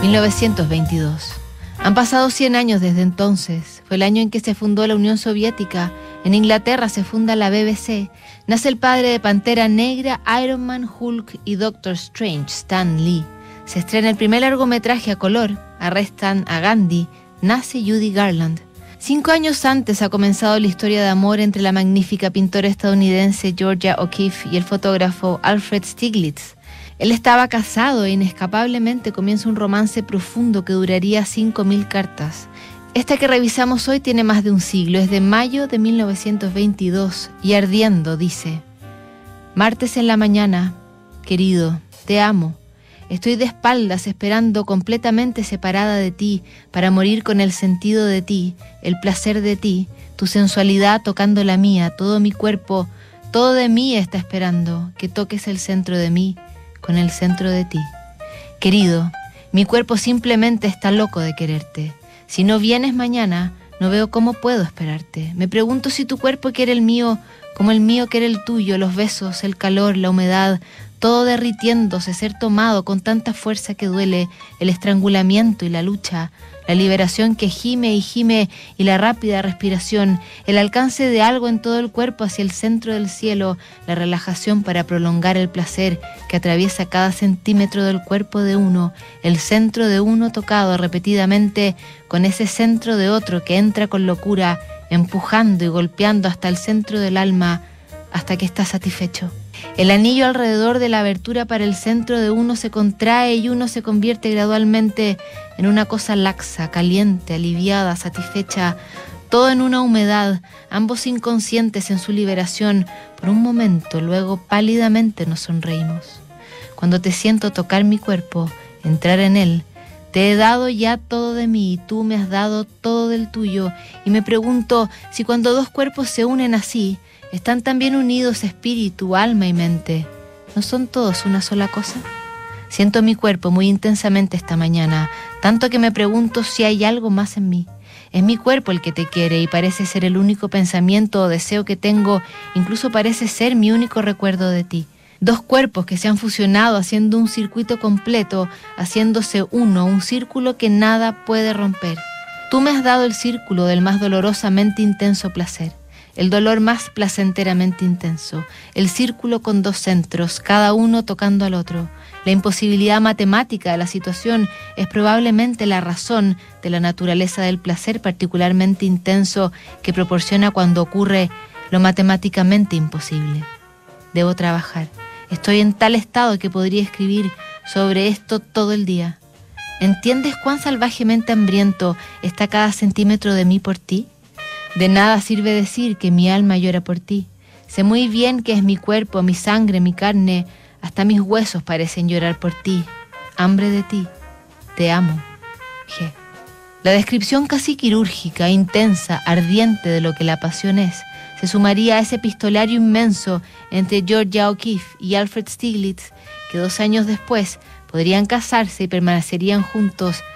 1922. Han pasado 100 años desde entonces. Fue el año en que se fundó la Unión Soviética. En Inglaterra se funda la BBC. Nace el padre de Pantera Negra, Iron Man, Hulk y Doctor Strange, Stan Lee. Se estrena el primer largometraje a color. Arrestan a Gandhi. Nace Judy Garland. Cinco años antes ha comenzado la historia de amor entre la magnífica pintora estadounidense Georgia O'Keeffe y el fotógrafo Alfred Stieglitz. Él estaba casado e inescapablemente comienza un romance profundo que duraría 5.000 cartas. Esta que revisamos hoy tiene más de un siglo, es de mayo de 1922 y ardiendo dice, Martes en la mañana, querido, te amo. Estoy de espaldas esperando completamente separada de ti para morir con el sentido de ti, el placer de ti, tu sensualidad tocando la mía, todo mi cuerpo, todo de mí está esperando que toques el centro de mí con el centro de ti. Querido, mi cuerpo simplemente está loco de quererte. Si no vienes mañana, no veo cómo puedo esperarte. Me pregunto si tu cuerpo quiere el mío como el mío quiere el tuyo, los besos, el calor, la humedad, todo derritiéndose, ser tomado con tanta fuerza que duele, el estrangulamiento y la lucha, la liberación que gime y gime y la rápida respiración, el alcance de algo en todo el cuerpo hacia el centro del cielo, la relajación para prolongar el placer que atraviesa cada centímetro del cuerpo de uno, el centro de uno tocado repetidamente con ese centro de otro que entra con locura, empujando y golpeando hasta el centro del alma, hasta que está satisfecho. El anillo alrededor de la abertura para el centro de uno se contrae y uno se convierte gradualmente en una cosa laxa, caliente, aliviada, satisfecha, todo en una humedad, ambos inconscientes en su liberación. Por un momento, luego pálidamente nos sonreímos. Cuando te siento tocar mi cuerpo, entrar en él, te he dado ya todo de mí y tú me has dado todo del tuyo. Y me pregunto si cuando dos cuerpos se unen así, están también unidos espíritu, alma y mente. ¿No son todos una sola cosa? Siento mi cuerpo muy intensamente esta mañana, tanto que me pregunto si hay algo más en mí. Es mi cuerpo el que te quiere y parece ser el único pensamiento o deseo que tengo, incluso parece ser mi único recuerdo de ti. Dos cuerpos que se han fusionado haciendo un circuito completo, haciéndose uno, un círculo que nada puede romper. Tú me has dado el círculo del más dolorosamente intenso placer el dolor más placenteramente intenso, el círculo con dos centros, cada uno tocando al otro. La imposibilidad matemática de la situación es probablemente la razón de la naturaleza del placer particularmente intenso que proporciona cuando ocurre lo matemáticamente imposible. Debo trabajar. Estoy en tal estado que podría escribir sobre esto todo el día. ¿Entiendes cuán salvajemente hambriento está cada centímetro de mí por ti? De nada sirve decir que mi alma llora por ti. Sé muy bien que es mi cuerpo, mi sangre, mi carne, hasta mis huesos parecen llorar por ti. Hambre de ti. Te amo. G. La descripción casi quirúrgica, intensa, ardiente de lo que la pasión es, se sumaría a ese epistolario inmenso entre Georgia O'Keeffe y Alfred Stieglitz, que dos años después podrían casarse y permanecerían juntos